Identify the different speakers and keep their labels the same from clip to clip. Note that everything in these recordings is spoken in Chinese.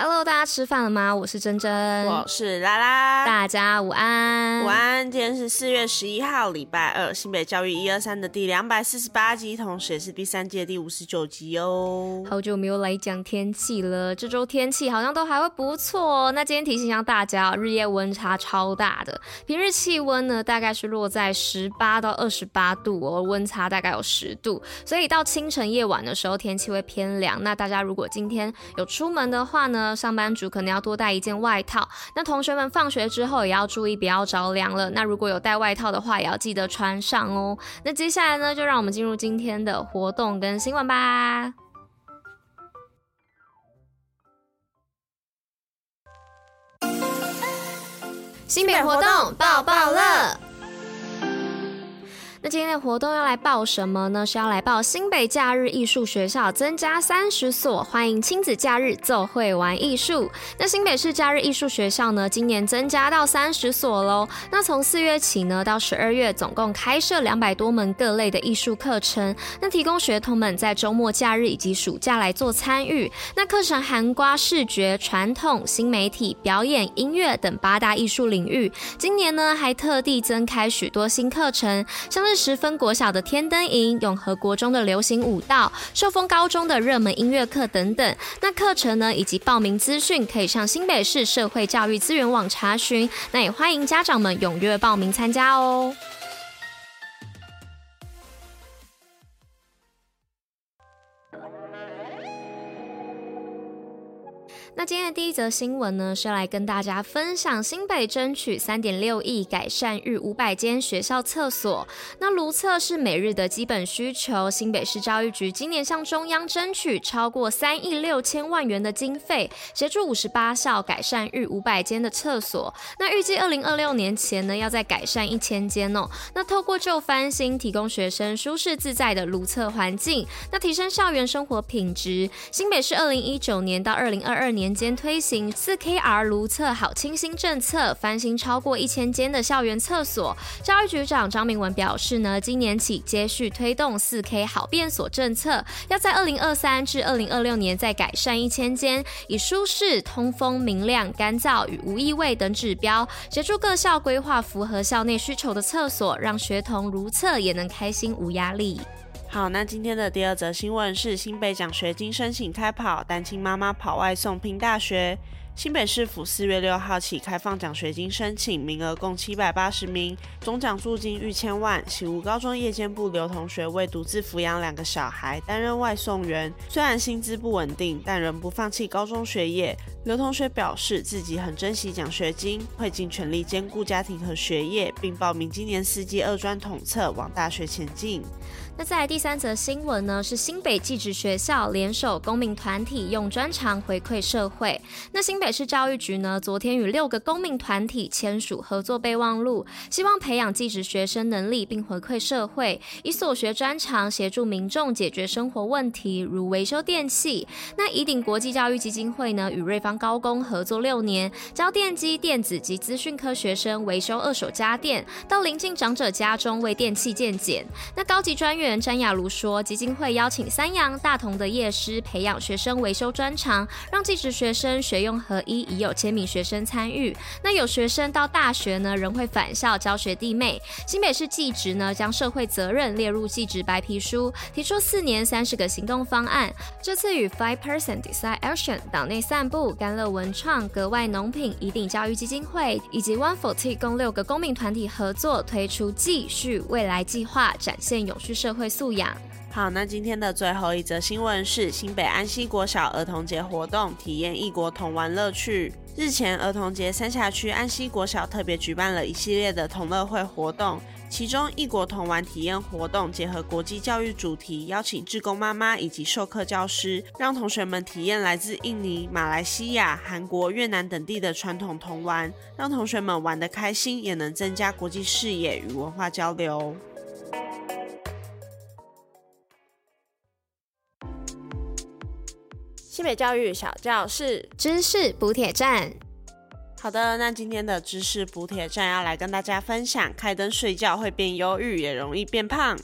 Speaker 1: Hello，大家吃饭了吗？我是珍珍，
Speaker 2: 我是拉拉，
Speaker 1: 大家午安，
Speaker 2: 午安。今天是四月十一号，礼拜二，新北教育一二三的第两百四十八集，同时也是第三届的第五十九集哦。
Speaker 1: 好久没有来讲天气了，这周天气好像都还会不错。那今天提醒一下大家，日夜温差超大的，平日气温呢大概是落在十八到二十八度哦，温差大概有十度，所以到清晨夜晚的时候天气会偏凉。那大家如果今天有出门的话呢，上班族可能要多带一件外套。那同学们放学之后也要注意不要着凉了。那如果有带外套的话，也要记得穿上哦。那接下来呢，就让我们进入今天的活动跟新闻吧。新北活动爆爆乐。今天的活动要来报什么呢？是要来报新北假日艺术学校增加三十所，欢迎亲子假日做会玩艺术。那新北市假日艺术学校呢，今年增加到三十所喽。那从四月起呢，到十二月，总共开设两百多门各类的艺术课程，那提供学童们在周末假日以及暑假来做参与。那课程涵盖视觉、传统、新媒体、表演、音乐等八大艺术领域。今年呢，还特地增开许多新课程，像是十分国小的天灯营、永和国中的流行舞蹈、寿丰高中的热门音乐课等等。那课程呢，以及报名资讯可以上新北市社会教育资源网查询。那也欢迎家长们踊跃报名参加哦。那今天的第一则新闻呢，是要来跟大家分享新北争取三点六亿改善逾五百间学校厕所。那如厕是每日的基本需求，新北市教育局今年向中央争取超过三亿六千万元的经费，协助五十八校改善逾五百间的厕所。那预计二零二六年前呢，要再改善一千间哦。那透过旧翻新，提供学生舒适自在的如厕环境，那提升校园生活品质。新北市二零一九年到二零二二年。年间推行四 KR 如厕好清新政策，翻新超过一千间的校园厕所。教育局长张明文表示呢，今年起接续推动四 K 好便所政策，要在二零二三至二零二六年再改善一千间，以舒适、通风、明亮、干燥与无异味等指标，协助各校规划符合校内需求的厕所，让学童如厕也能开心无压力。
Speaker 2: 好，那今天的第二则新闻是新北奖学金申请开跑，单亲妈妈跑外送拼大学。新北市府四月六号起开放奖学金申请，名额共七百八十名，总奖助金逾千万。喜吴高中夜间部刘同学为独自抚养两个小孩，担任外送员，虽然薪资不稳定，但仍不放弃高中学业。刘同学表示自己很珍惜奖学金，会尽全力兼顾家庭和学业，并报名今年四季二专统测，往大学前进。
Speaker 1: 那再来第三则新闻呢？是新北技职学校联手公民团体，用专长回馈社会。那新北市教育局呢，昨天与六个公民团体签署合作备忘录，希望培养技职学生能力，并回馈社会，以所学专长协助民众解决生活问题，如维修电器。那以鼎国际教育基金会呢，与瑞芳高工合作六年，教电机、电子及资讯科学生维修二手家电，到邻近长者家中为电器鉴检。那高级专员。詹雅茹说，基金会邀请三阳、大同的业师培养学生维修专长，让技职学生学用和一，已有千名学生参与。那有学生到大学呢，仍会返校教学弟妹。新北市技职呢，将社会责任列入技职白皮书，提出四年三十个行动方案。这次与 Five Person Decide Action、岛内散步、甘乐文创、格外农品、宜鼎教育基金会以及 One Forty 共六个公民团体合作，推出继续未来计划，展现永续社。会素养。
Speaker 2: 好，那今天的最后一则新闻是新北安溪国小儿童节活动，体验异国童玩乐趣。日前儿童节，三峡区安溪国小特别举办了一系列的童乐会活动，其中异国童玩体验活动结合国际教育主题，邀请志工妈妈以及授课教师，让同学们体验来自印尼、马来西亚、韩国、越南等地的传统童玩，让同学们玩得开心，也能增加国际视野与文化交流。新北教育小教室知识补铁站。好的，那今天的知识补铁站要来跟大家分享，开灯睡觉会变忧郁，也容易变胖。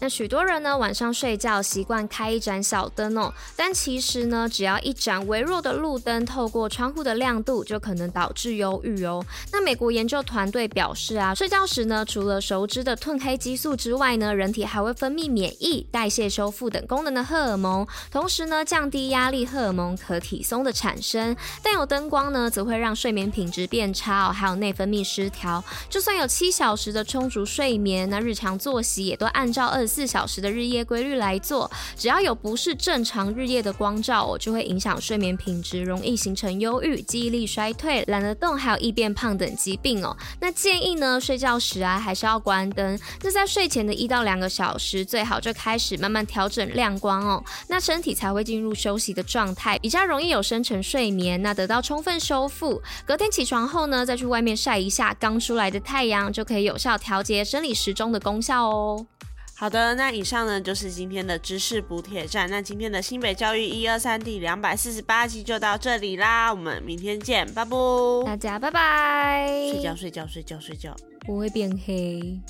Speaker 1: 那许多人呢，晚上睡觉习惯开一盏小灯哦，但其实呢，只要一盏微弱的路灯透过窗户的亮度，就可能导致忧郁哦。那美国研究团队表示啊，睡觉时呢，除了熟知的褪黑激素之外呢，人体还会分泌免疫、代谢、修复等功能的荷尔蒙，同时呢，降低压力荷尔蒙可体松的产生。但有灯光呢，则会让睡眠品质变差哦，还有内分泌失调。就算有七小时的充足睡眠，那日常作息也都按照二。四小时的日夜规律来做，只要有不是正常日夜的光照哦，就会影响睡眠品质，容易形成忧郁、记忆力衰退、懒得动，还有易变胖等疾病哦。那建议呢，睡觉时啊还是要关灯。那在睡前的一到两个小时，最好就开始慢慢调整亮光哦，那身体才会进入休息的状态，比较容易有深层睡眠，那得到充分修复。隔天起床后呢，再去外面晒一下刚出来的太阳，就可以有效调节生理时钟的功效哦。
Speaker 2: 好的，那以上呢就是今天的知识补铁站。那今天的新北教育一二三第两百四十八集就到这里啦，我们明天见，拜拜。
Speaker 1: 大家拜拜。
Speaker 2: 睡觉睡觉睡觉睡觉，
Speaker 1: 不会变黑。